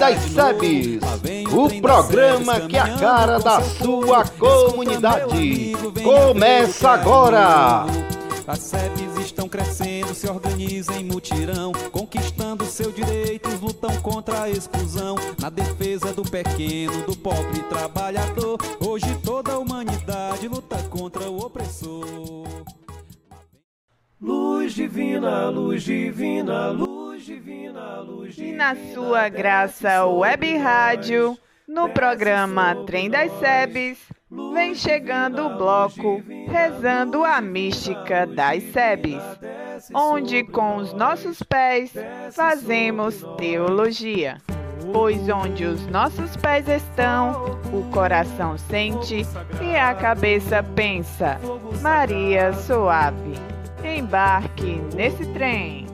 das SEBS. O programa que é a cara da sua comunidade. Começa agora. As SEBs estão crescendo, se organizam em mutirão, conquistando seus direitos, lutam contra a exclusão, na defesa do pequeno, do pobre trabalhador. Hoje toda a humanidade luta contra o opressor. Luz divina, luz divina, luz divina, luz divina. E na sua graça web rádio, no programa Trem das Sebes, vem chegando o bloco Rezando a Mística das Sebes, onde com os nossos pés fazemos teologia. Pois onde os nossos pés estão, o coração sente e a cabeça pensa. Maria Suave, embarque nesse trem.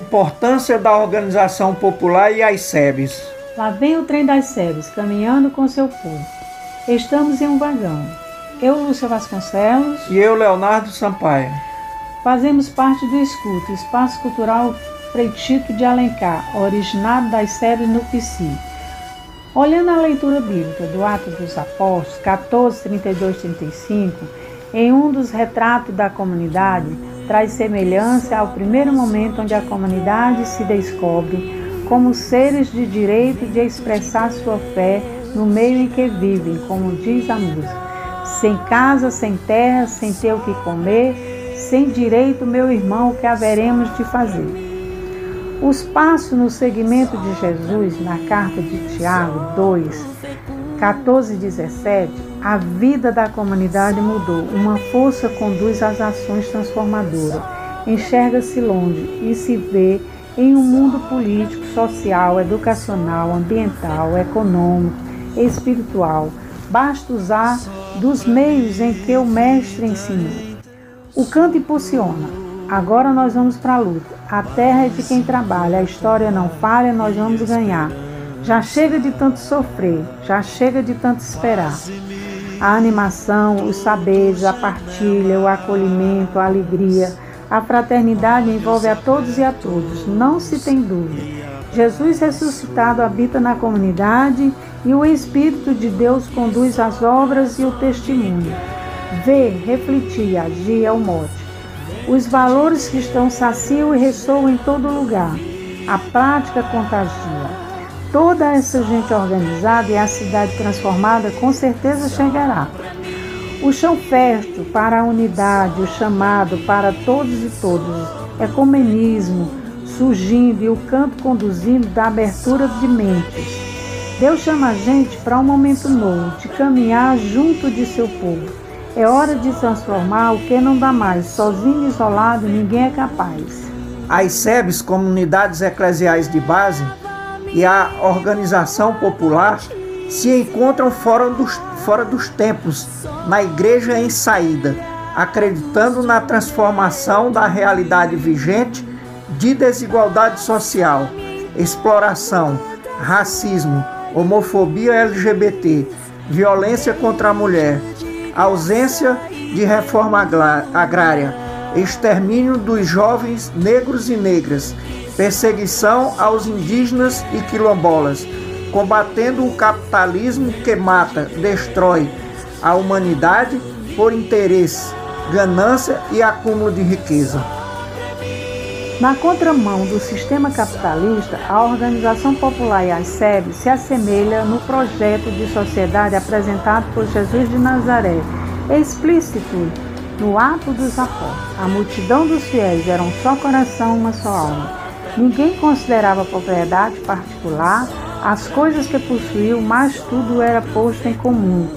Importância da organização popular e as SEBs. Lá vem o trem das SEBs, caminhando com seu povo. Estamos em um vagão. Eu, Lúcia Vasconcelos. E eu, Leonardo Sampaio. Fazemos parte do Escuto, Espaço Cultural Freitito de Alencar, originado das SEBs no PC. Olhando a leitura bíblica do Ato dos Apóstolos, 14, 32, 35, em um dos retratos da comunidade, traz semelhança ao primeiro momento onde a comunidade se descobre como seres de direito de expressar sua fé no meio em que vivem, como diz a música. Sem casa, sem terra, sem ter o que comer, sem direito, meu irmão, o que haveremos de fazer? Os passos no seguimento de Jesus na carta de Tiago 2, 14 e 17, a vida da comunidade mudou. Uma força conduz às ações transformadoras. Enxerga-se longe e se vê em um mundo político, social, educacional, ambiental, econômico, espiritual. Basta usar dos meios em que o mestre ensinou. O canto impulsiona. Agora nós vamos para a luta. A terra é de quem trabalha, a história não falha, nós vamos ganhar. Já chega de tanto sofrer, já chega de tanto esperar. A animação, os saberes, a partilha, o acolhimento, a alegria, a fraternidade envolve a todos e a todos, não se tem dúvida. Jesus ressuscitado habita na comunidade e o Espírito de Deus conduz as obras e o testemunho. Ver, refletir, agir é o mote. Os valores que estão saciam e ressoam em todo lugar. A prática contagia. Toda essa gente organizada e a cidade transformada com certeza chegará. O chão fértil para a unidade, o chamado para todos e todas, ecumenismo surgindo e o canto conduzindo da abertura de mentes. Deus chama a gente para um momento novo, de caminhar junto de seu povo. É hora de transformar o que não dá mais, sozinho isolado ninguém é capaz. As SEBs, comunidades eclesiais de base, e a organização popular se encontram fora dos, fora dos tempos, na igreja em saída, acreditando na transformação da realidade vigente de desigualdade social, exploração, racismo, homofobia LGBT, violência contra a mulher, ausência de reforma agrária, extermínio dos jovens negros e negras, perseguição aos indígenas e quilombolas, combatendo o capitalismo que mata, destrói a humanidade por interesse, ganância e acúmulo de riqueza. Na contramão do sistema capitalista, a Organização Popular e a SEB se assemelha no projeto de sociedade apresentado por Jesus de Nazaré, explícito no ato dos apóstolos. A multidão dos fiéis era um só coração, uma só alma. Ninguém considerava propriedade particular as coisas que possuíam, mas tudo era posto em comum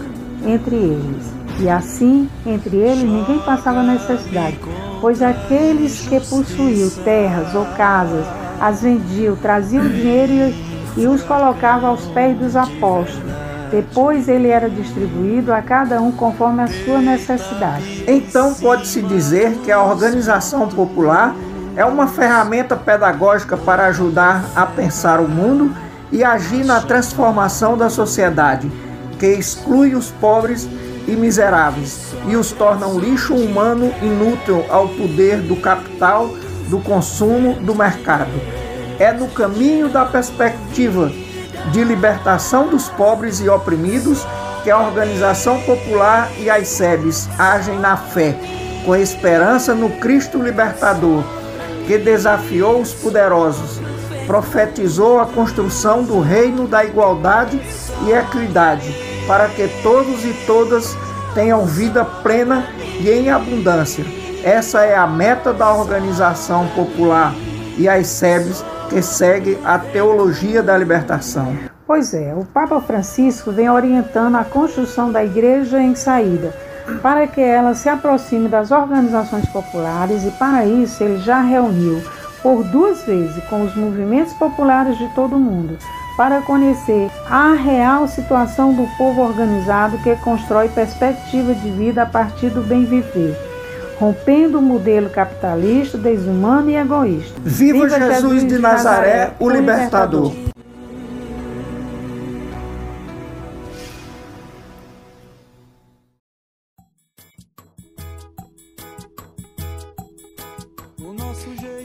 entre eles. E assim, entre eles, ninguém passava necessidade, pois aqueles que possuíam terras ou casas as vendiam, traziam dinheiro e, os colocavam aos pés dos apóstolos. Depois ele era distribuído a cada um conforme a sua necessidade. Então pode-se dizer que a organização popular é uma ferramenta pedagógica para ajudar a pensar o mundo e agir na transformação da sociedade, que exclui os pobres e miseráveis e os torna um lixo humano inútil ao poder do capital, do consumo, do mercado. É no caminho da perspectiva de libertação dos pobres e oprimidos que a organização popular e as SEBs agem na fé, com esperança no Cristo libertador, que desafiou os poderosos, profetizou a construção do reino da igualdade e equidade, para que todos e todas tenham vida plena e em abundância. Essa é a meta da organização popular e as SEBs que segue a teologia da libertação. Pois é, o Papa Francisco vem orientando a construção da igreja em saída, para que ela se aproxime das organizações populares e para isso ele já reuniu por duas vezes com os movimentos populares de todo o mundo para conhecer a real situação do povo organizado que constrói perspectiva de vida a partir do bem viver, rompendo o modelo capitalista, desumano e egoísta. Viva, Viva Jesus, Jesus, de Nazaré, Nazaré o libertador. libertador.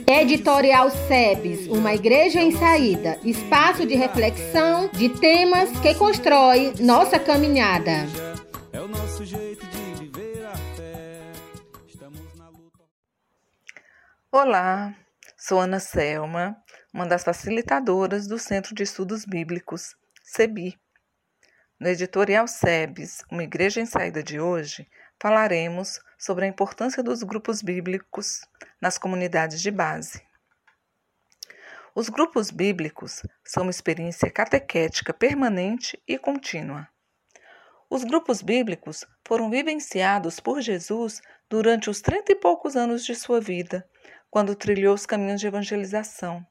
Editorial SEBS, uma igreja em saída, espaço de reflexão de temas que constrói nossa caminhada. É o nosso jeito de Olá, sou Ana Selma, uma das facilitadoras do Centro de Estudos Bíblicos, CEBI. No editorial SEBS, uma igreja em saída de hoje, falaremos sobre a importância dos grupos bíblicos nas comunidades de base. Os grupos bíblicos são uma experiência catequética permanente e contínua. Os grupos bíblicos foram vivenciados por Jesus durante os trinta e poucos anos de sua vida, quando trilhou os caminhos de evangelização.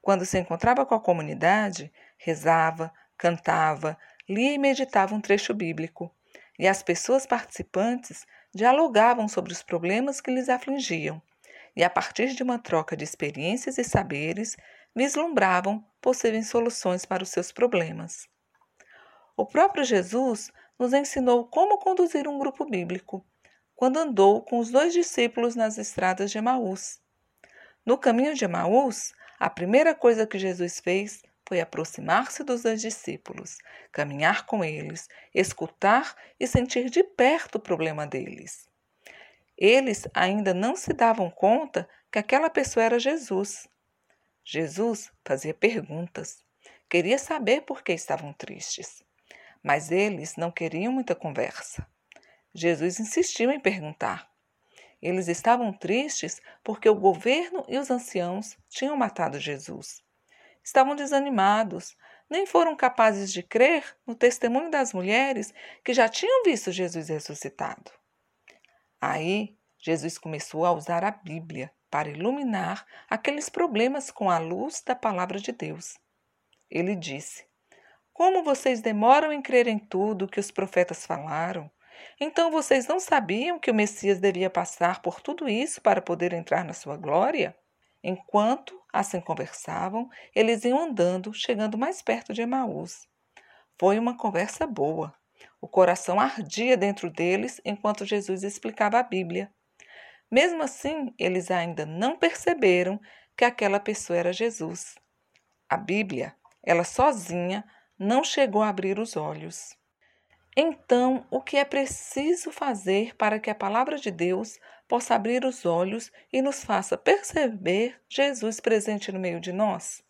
Quando se encontrava com a comunidade, rezava, cantava, lia e meditava um trecho bíblico, e as pessoas participantes dialogavam sobre os problemas que lhes afligiam e, a partir de uma troca de experiências e saberes, vislumbravam possíveis soluções para os seus problemas. O próprio Jesus nos ensinou como conduzir um grupo bíblico quando andou com os dois discípulos nas estradas de Emaús. No caminho de Emaús, a primeira coisa que Jesus fez foi aproximar-se dos dois discípulos, caminhar com eles, escutar e sentir de perto o problema deles. Eles ainda não se davam conta que aquela pessoa era Jesus. Jesus fazia perguntas, queria saber por que estavam tristes, mas eles não queriam muita conversa. Jesus insistiu em perguntar. Eles estavam tristes porque o governo e os anciãos tinham matado Jesus estavam desanimados, nem foram capazes de crer no testemunho das mulheres que já tinham visto Jesus ressuscitado. Aí, Jesus começou a usar a Bíblia para iluminar aqueles problemas com a luz da palavra de Deus. Ele disse: Como vocês demoram em crer em tudo que os profetas falaram? Então vocês não sabiam que o Messias devia passar por tudo isso para poder entrar na sua glória? Enquanto assim conversavam, eles iam andando, chegando mais perto de Emaús. Foi uma conversa boa. O coração ardia dentro deles enquanto Jesus explicava a Bíblia. Mesmo assim, eles ainda não perceberam que aquela pessoa era Jesus. A Bíblia, ela sozinha, não chegou a abrir os olhos. Então, o que é preciso fazer para que a palavra de Deus possa abrir os olhos e nos faça perceber Jesus presente no meio de nós?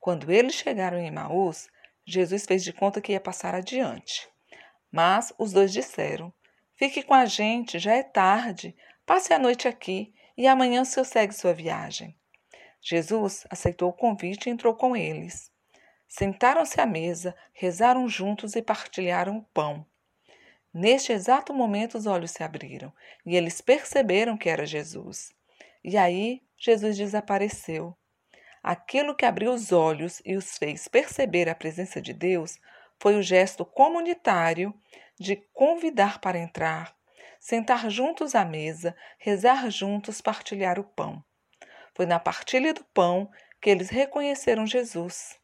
Quando eles chegaram em Emaús, Jesus fez de conta que ia passar adiante. Mas os dois disseram: Fique com a gente, já é tarde, passe a noite aqui e amanhã o senhor segue sua viagem. Jesus aceitou o convite e entrou com eles. Sentaram-se à mesa, rezaram juntos e partilharam o pão. Neste exato momento, os olhos se abriram e eles perceberam que era Jesus. E aí, Jesus desapareceu. Aquilo que abriu os olhos e os fez perceber a presença de Deus foi o gesto comunitário de convidar para entrar, sentar juntos à mesa, rezar juntos, partilhar o pão. Foi na partilha do pão que eles reconheceram Jesus.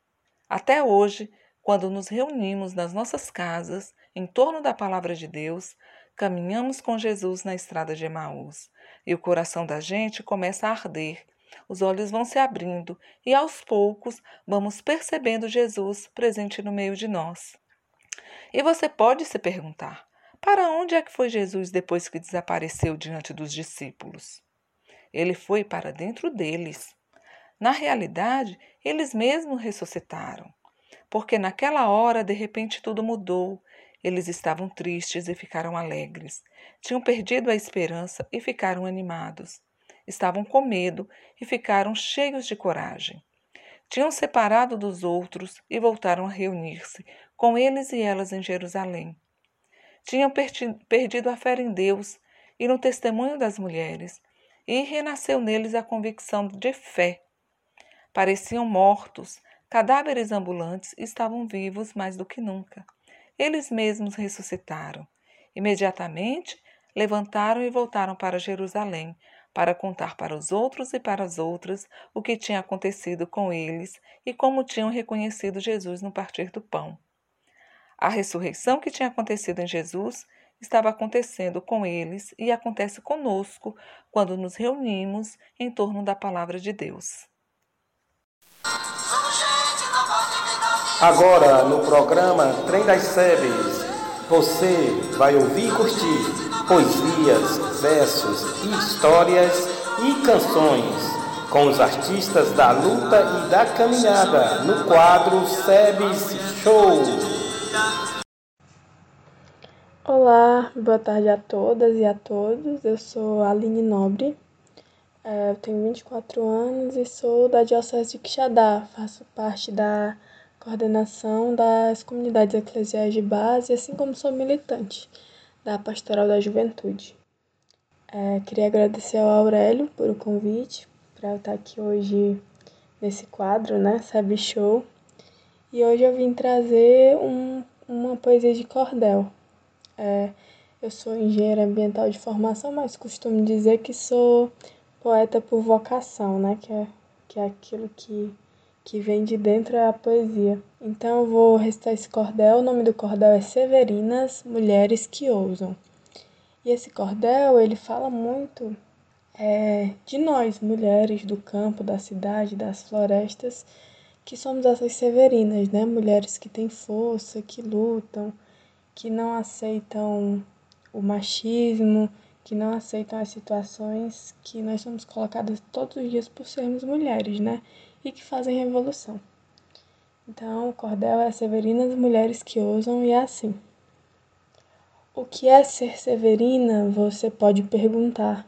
Até hoje, Quando nos reunimos nas nossas casas, em torno da palavra de Deus, caminhamos com Jesus na estrada de Emaús e o coração da gente começa a arder. Os olhos vão se abrindo e aos poucos vamos percebendo Jesus presente no meio de nós. E você pode se perguntar: para onde é que foi Jesus depois que desapareceu diante dos discípulos? Ele foi para dentro deles. Na realidade, eles mesmos ressuscitaram, porque naquela hora de repente tudo mudou. Eles estavam tristes e ficaram alegres. Tinham perdido a esperança e ficaram animados. Estavam com medo e ficaram cheios de coragem. Tinham separado dos outros e voltaram a reunir-se com eles e elas em Jerusalém. Tinham perdido a fé em Deus e no testemunho das mulheres, e renasceu neles a convicção de fé. Pareciam mortos, cadáveres ambulantes estavam vivos mais do que nunca. Eles mesmos ressuscitaram. Imediatamente levantaram e voltaram para Jerusalém, para contar para os outros e para as outras o que tinha acontecido com eles e como tinham reconhecido Jesus no partir do pão. A ressurreição que tinha acontecido em Jesus estava acontecendo com eles e acontece conosco quando nos reunimos em torno da palavra de Deus. Agora, no programa Trem das Sebes, você vai ouvir e curtir poesias, versos, histórias e canções com os artistas da luta e da caminhada no quadro Sebes Show. Olá, boa tarde a todas e a todos. Eu sou Aline Nobre, eu tenho 24 anos e sou da Diocese de Quixadá. Faço parte da coordenação das comunidades eclesiais de base, assim como sou militante da Pastoral da Juventude. É, queria agradecer ao Aurélio por o convite para eu estar aqui hoje nesse quadro, né, Sabe Show. E hoje eu vim trazer um, uma poesia de cordel. É, eu sou engenheira ambiental de formação, mas costumo dizer que sou poeta por vocação, né? Que é, que é aquilo que, que vem de dentro da poesia. Então eu vou recitar esse cordel. O nome do cordel é Severinas, Mulheres que Ousam. E esse cordel, ele fala muito é, de nós, mulheres do campo, da cidade, das florestas, que somos essas severinas, né? Mulheres que têm força, que lutam, que não aceitam o machismo, que não aceitam as situações que nós somos colocadas todos os dias por sermos mulheres, né? E que fazem revolução. Então, o cordel é Severinas Mulheres que Ousam e é assim. O que é ser severina? Você pode perguntar.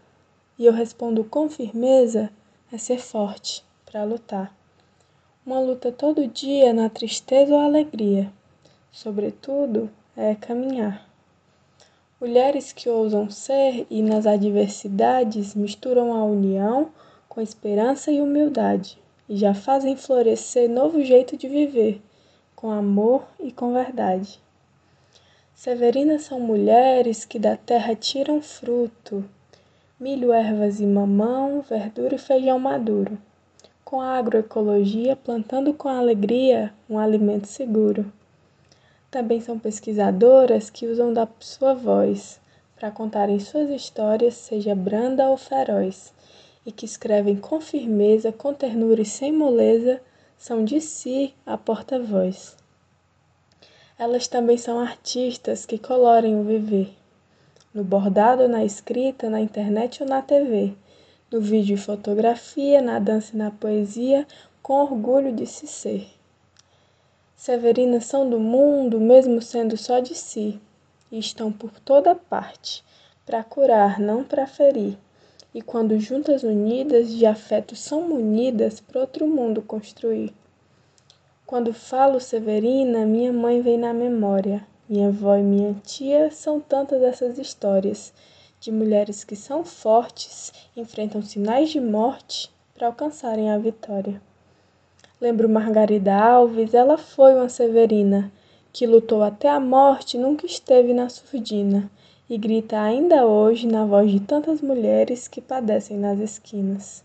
E eu respondo com firmeza: é ser forte para lutar. Uma luta todo dia na tristeza ou alegria. Sobretudo, é caminhar. Mulheres que ousam ser e nas adversidades misturam a união com esperança e humildade e já fazem florescer novo jeito de viver, com amor e com verdade. Severinas são mulheres que da terra tiram fruto, milho, ervas e mamão, verdura e feijão maduro, com a agroecologia plantando com alegria um alimento seguro. Também são pesquisadoras que usam da sua voz para contarem suas histórias, seja branda ou feroz, e que escrevem com firmeza, com ternura e sem moleza, são de si a porta-voz. Elas também são artistas que colorem o viver, no bordado, na escrita, na internet ou na TV, no vídeo e fotografia, na dança e na poesia, com orgulho de se ser. Severinas são do mundo, mesmo sendo só de si, e estão por toda parte, para curar, não para ferir. E quando juntas unidas de afeto são munidas para outro mundo construir. Quando falo Severina, minha mãe vem na memória. Minha avó e minha tia são tantas essas histórias de mulheres que são fortes, enfrentam sinais de morte para alcançarem a vitória. Lembro Margarida Alves, ela foi uma severina, que lutou até a morte nunca esteve na surdina, e grita ainda hoje na voz de tantas mulheres que padecem nas esquinas.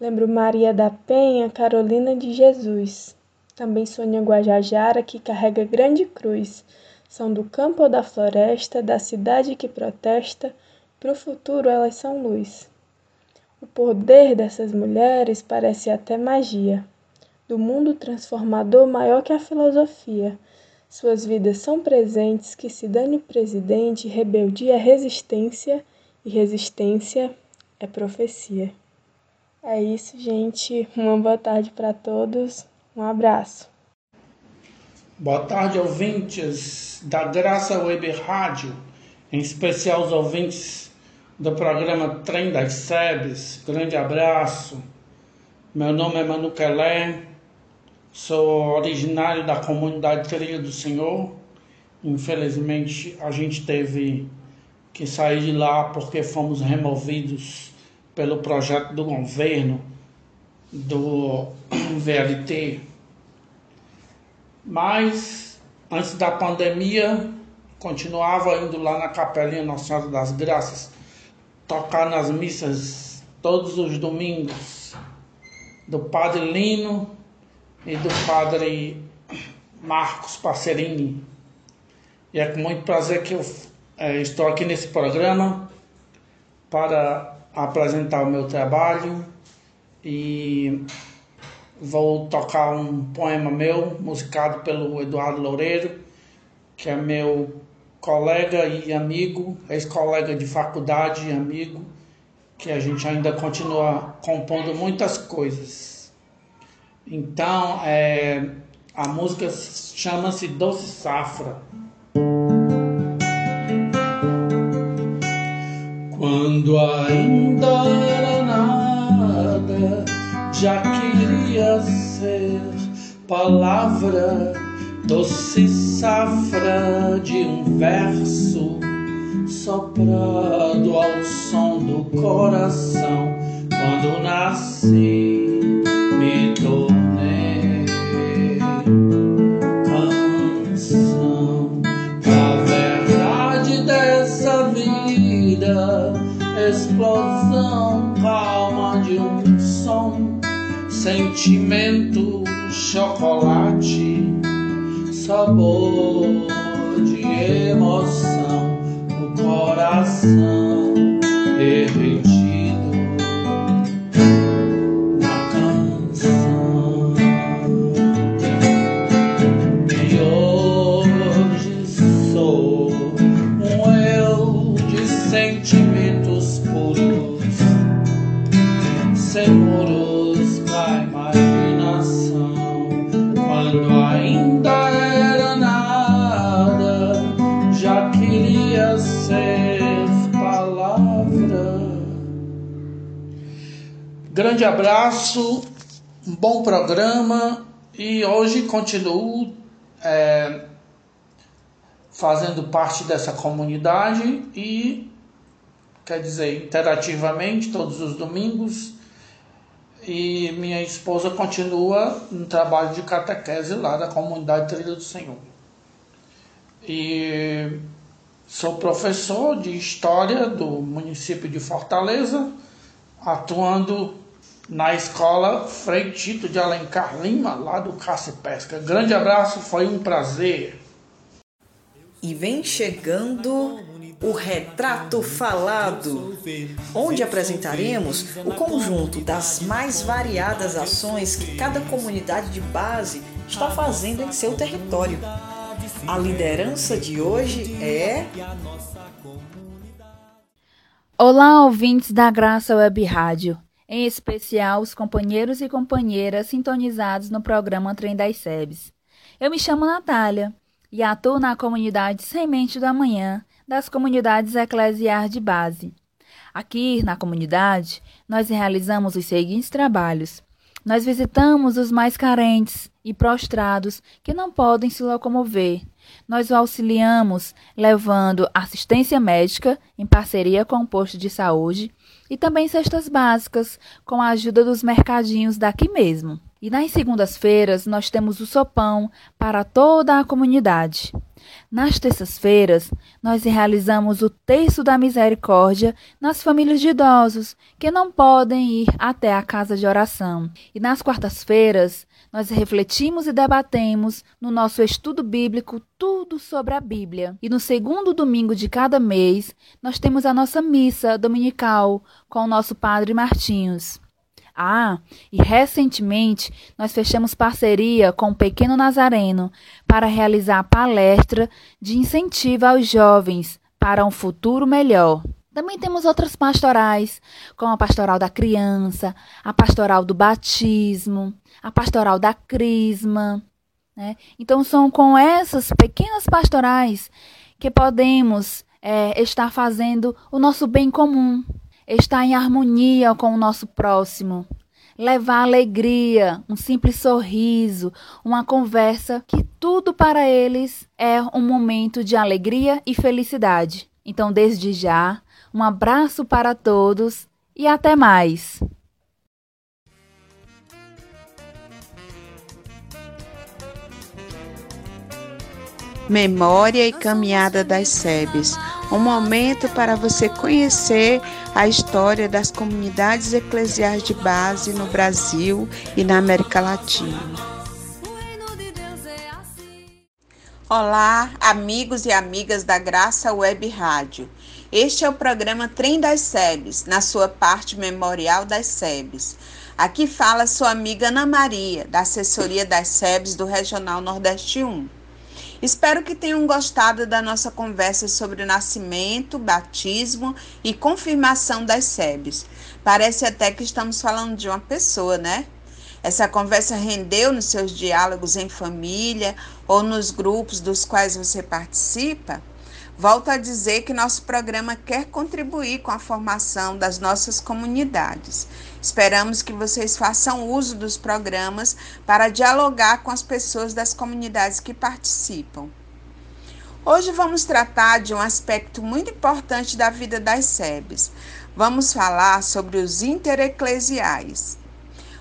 Lembro Maria da Penha, Carolina de Jesus, Também sonha Guajajara, que carrega grande cruz. São do campo ou da floresta, da cidade que protesta, pro futuro elas são luz. O poder dessas mulheres parece até magia, do mundo transformador maior que a filosofia. Suas vidas são presentes que se dane presidente, rebeldia resistência e resistência é profecia. É isso, gente. Uma boa tarde para todos. Um abraço. Boa tarde, ouvintes da Graça Web Rádio, em especial os ouvintes do programa Trem das Sebes. Grande abraço. Meu nome é Manu Kelé, sou originário da comunidade Trilha do Senhor. Infelizmente, a gente teve que sair de lá porque fomos removidos pelo projeto do governo do VLT. Mas antes da pandemia, continuava indo lá na Capelinha Nossa Senhora das Graças, tocar nas missas todos os domingos do Padre Lino e do Padre Marcos Passerini. E é com muito prazer que eu é, estou aqui nesse programa para apresentar o meu trabalho e vou tocar um poema meu, musicado pelo Eduardo Loureiro, que é meu colega e amigo, ex-colega de faculdade e amigo, que a gente ainda continua compondo muitas coisas. Então, é, a música chama-se Doce Safra. Quando ainda era nada, já queria ser palavra, doce safra de um verso soprado ao som do coração. Quando nasci, sentimento, chocolate, sabor de emoção, o coração Grande abraço, um bom programa e hoje continuo é, fazendo parte dessa comunidade e quer dizer, interativamente todos os domingos. E minha esposa continua no trabalho de catequese lá da comunidade Trilha do Senhor. E sou professor de História do município de Fortaleza, atuando na escola Frei Tito de Alencar Lima, lá do Caça e Pesca. Grande abraço, foi um prazer. E vem chegando o Retrato Falado, onde apresentaremos o conjunto das mais variadas ações que cada comunidade de base está fazendo em seu território. A liderança de hoje é. Olá, ouvintes da Graça Web Rádio, em especial os companheiros e companheiras sintonizados no programa Trem das Sebes. Eu me chamo Natália e atuo na comunidade Semente da Manhã das comunidades eclesiais de base. Aqui na comunidade, nós realizamos os seguintes trabalhos. Nós visitamos os mais carentes e prostrados que não podem se locomover. Nós o auxiliamos levando assistência médica em parceria com o posto de saúde e também cestas básicas com a ajuda dos mercadinhos daqui mesmo. E nas segundas-feiras nós temos o sopão para toda a comunidade. Nas terças-feiras, nós realizamos o Terço da Misericórdia nas famílias de idosos que não podem ir até a casa de oração. E nas quartas-feiras, nós refletimos e debatemos no nosso estudo bíblico tudo sobre a Bíblia. E no segundo domingo de cada mês, nós temos a nossa missa dominical com o nosso Padre Martinhos. Ah, e recentemente nós fechamos parceria com o Pequeno Nazareno para realizar palestra de incentivo aos jovens para um futuro melhor. Também temos outras pastorais, como a pastoral da criança, a pastoral do batismo, a pastoral da crisma. Né? Então, são com essas pequenas pastorais que podemos é, estar fazendo o nosso bem comum estar em harmonia com o nosso próximo, levar alegria, um simples sorriso, uma conversa, que tudo para eles é um momento de alegria e felicidade. Então, desde já, um abraço para todos e até mais! Memória e Caminhada das SEBs um momento para você conhecer a história das comunidades eclesiais de base no Brasil e na América Latina. Olá, amigos e amigas da Graça Web Rádio. Este é o programa Trem das SEBs, na sua parte memorial das SEBs. Aqui fala sua amiga Ana Maria, da assessoria das SEBs do Regional Nordeste 1. Espero que tenham gostado da nossa conversa sobre o nascimento, batismo e confirmação das SEBs. Parece até que estamos falando de uma pessoa, né? Essa conversa rendeu nos seus diálogos em família ou nos grupos dos quais você participa? Volto a dizer que nosso programa quer contribuir com a formação das nossas comunidades. Esperamos que vocês façam uso dos programas para dialogar com as pessoas das comunidades que participam. Hoje vamos tratar de um aspecto muito importante da vida das SEBs. Vamos falar sobre os intereclesiais.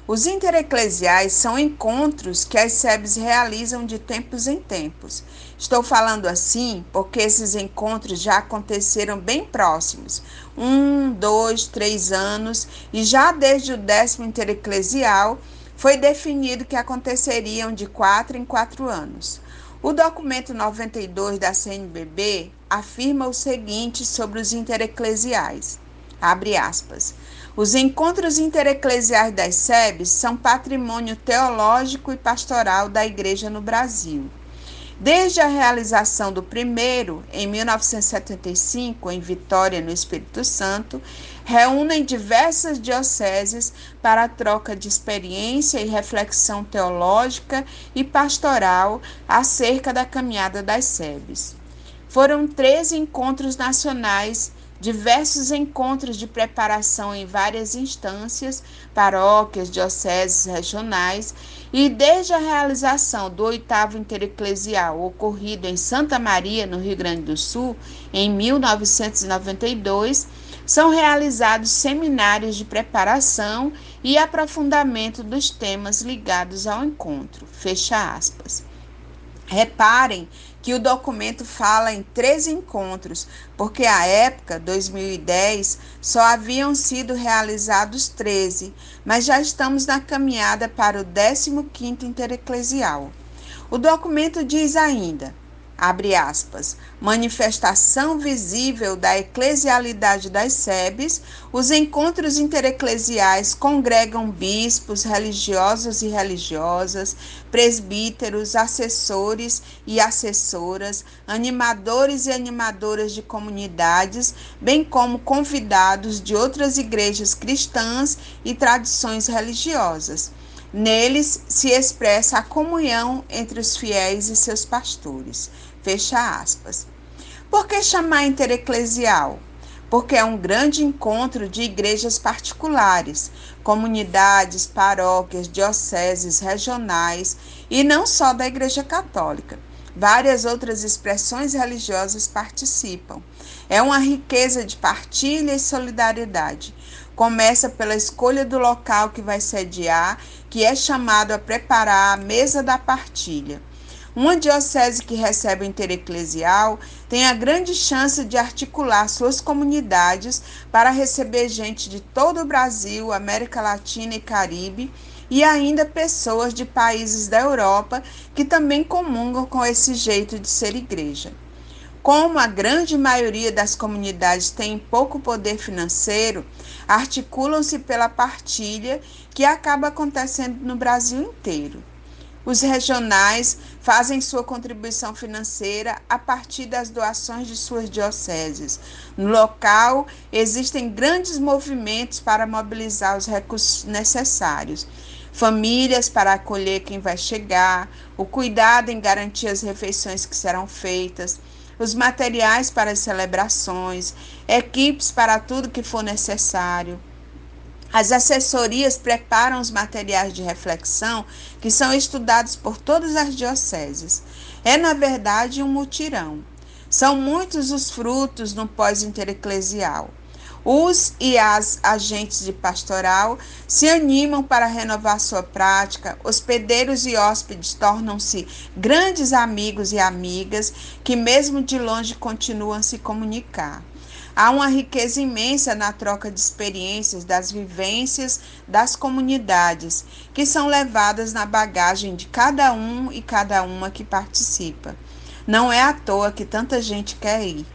Os intereclesiais são encontros que as SEBs realizam de tempos em tempos. Estou falando assim porque esses encontros já aconteceram bem próximos um, dois, três anos e já desde o décimo intereclesial foi definido que aconteceriam de quatro em quatro anos. O documento 92 da CNBB afirma o seguinte sobre os intereclesiais. Abre aspas. Os encontros intereclesiais das SEBs são patrimônio teológico e pastoral da Igreja no Brasil. Desde a realização do primeiro, em 1975, em Vitória, no Espírito Santo, reúnem diversas dioceses para a troca de experiência e reflexão teológica e pastoral acerca da caminhada das SEBs. Foram 13 encontros nacionais diversos encontros de preparação em várias instâncias, paróquias, dioceses regionais, e desde a realização do oitavo intereclesial ocorrido em Santa Maria, no Rio Grande do Sul, em 1992, são realizados seminários de preparação e aprofundamento dos temas ligados ao encontro. Fecha aspas. Reparem que o documento fala em três encontros, porque à época, 2010, só haviam sido realizados 13, mas já estamos na caminhada para o 15º Intereclesial. O documento diz ainda: abre aspas, manifestação visível da eclesialidade das SEBs, os encontros intereclesiais congregam bispos, religiosos e religiosas, presbíteros, assessores e assessoras, animadores e animadoras de comunidades, bem como convidados de outras igrejas cristãs e tradições religiosas. Neles se expressa a comunhão entre os fiéis e seus pastores. Fecha aspas. Por que chamar intereclesial? Porque é um grande encontro de igrejas particulares, comunidades, paróquias, dioceses regionais e não só da Igreja Católica. Várias outras expressões religiosas participam. É uma riqueza de partilha e solidariedade começa pela escolha do local que vai sediar, que é chamado a preparar a mesa da partilha. Uma diocese que recebe o intereclesial tem a grande chance de articular suas comunidades para receber gente de todo o Brasil, América Latina e Caribe e ainda pessoas de países da Europa que também comungam com esse jeito de ser igreja. Como a grande maioria das comunidades tem pouco poder financeiro, articulam-se pela partilha que acaba acontecendo no Brasil inteiro. Os regionais fazem sua contribuição financeira a partir das doações de suas dioceses. No local, existem grandes movimentos para mobilizar os recursos necessários. Famílias para acolher quem vai chegar, o cuidado em garantir as refeições que serão feitas, os materiais para as celebrações, equipes para tudo que for necessário. As assessorias preparam os materiais de reflexão que são estudados por todas as dioceses. É, na verdade, um mutirão. São muitos os frutos no pós-intereclesial. Os e as agentes de pastoral se animam para renovar sua prática, hospedeiros e hóspedes tornam-se grandes amigos e amigas que, mesmo de longe, continuam a se comunicar. Há uma riqueza imensa na troca de experiências, das vivências das comunidades, que são levadas na bagagem de cada um e cada uma que participa. Não é à toa que tanta gente quer ir.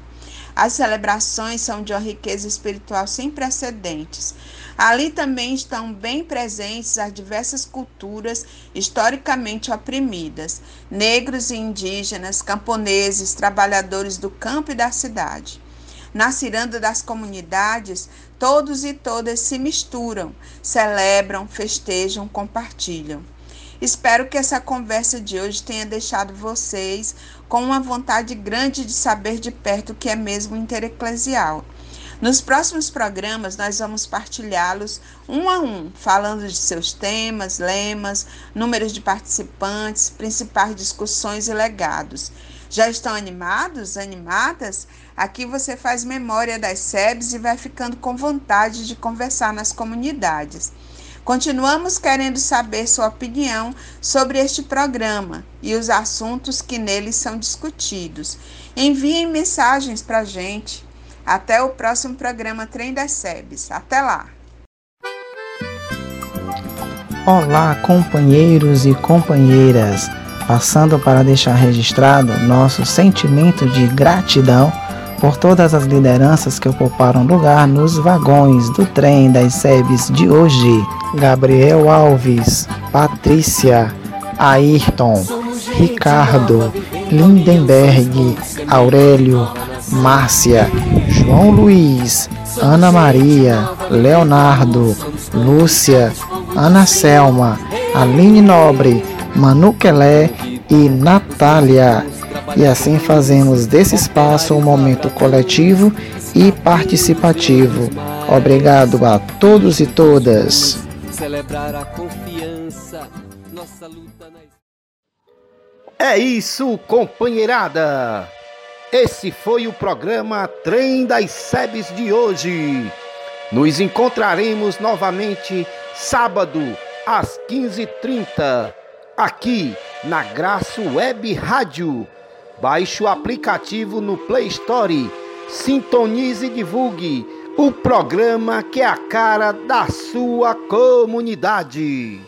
As celebrações são de uma riqueza espiritual sem precedentes. Ali também estão bem presentes as diversas culturas historicamente oprimidas: negros e indígenas, camponeses, trabalhadores do campo e da cidade. Na ciranda das comunidades, todos e todas se misturam, celebram, festejam, compartilham. Espero que essa conversa de hoje tenha deixado vocês com uma vontade grande de saber de perto o que é mesmo intereclesial. Nos próximos programas, nós vamos partilhá-los um a um, falando de seus temas, lemas, números de participantes, principais discussões e legados. Já estão animados, animadas? Aqui você faz memória das SEBs e vai ficando com vontade de conversar nas comunidades. Continuamos querendo saber sua opinião sobre este programa e os assuntos que nele são discutidos. Enviem mensagens para a gente. Até o próximo programa Trem das Sebes. Até lá! Olá, companheiros e companheiras! Passando para deixar registrado nosso sentimento de gratidão por todas as lideranças que ocuparam lugar nos vagões do trem das SEBs de hoje. Gabriel Alves, Patrícia, Ayrton, Ricardo, Lindenberg, Aurélio, Márcia, João Luiz, Ana Maria, Leonardo, Lúcia, Ana Selma, Aline Nobre, Manu Kelé e Natália. E assim fazemos desse espaço um momento coletivo e participativo. Obrigado a todos e todas celebrar a confiança, nossa luta na... É isso, companheirada! Esse foi o programa Trem das Sebes de hoje. Nos encontraremos novamente sábado às 15h30, aqui na Graça Web Rádio. Baixe o aplicativo no Play Store, sintonize e divulgue o programa que é a cara da sua comunidade.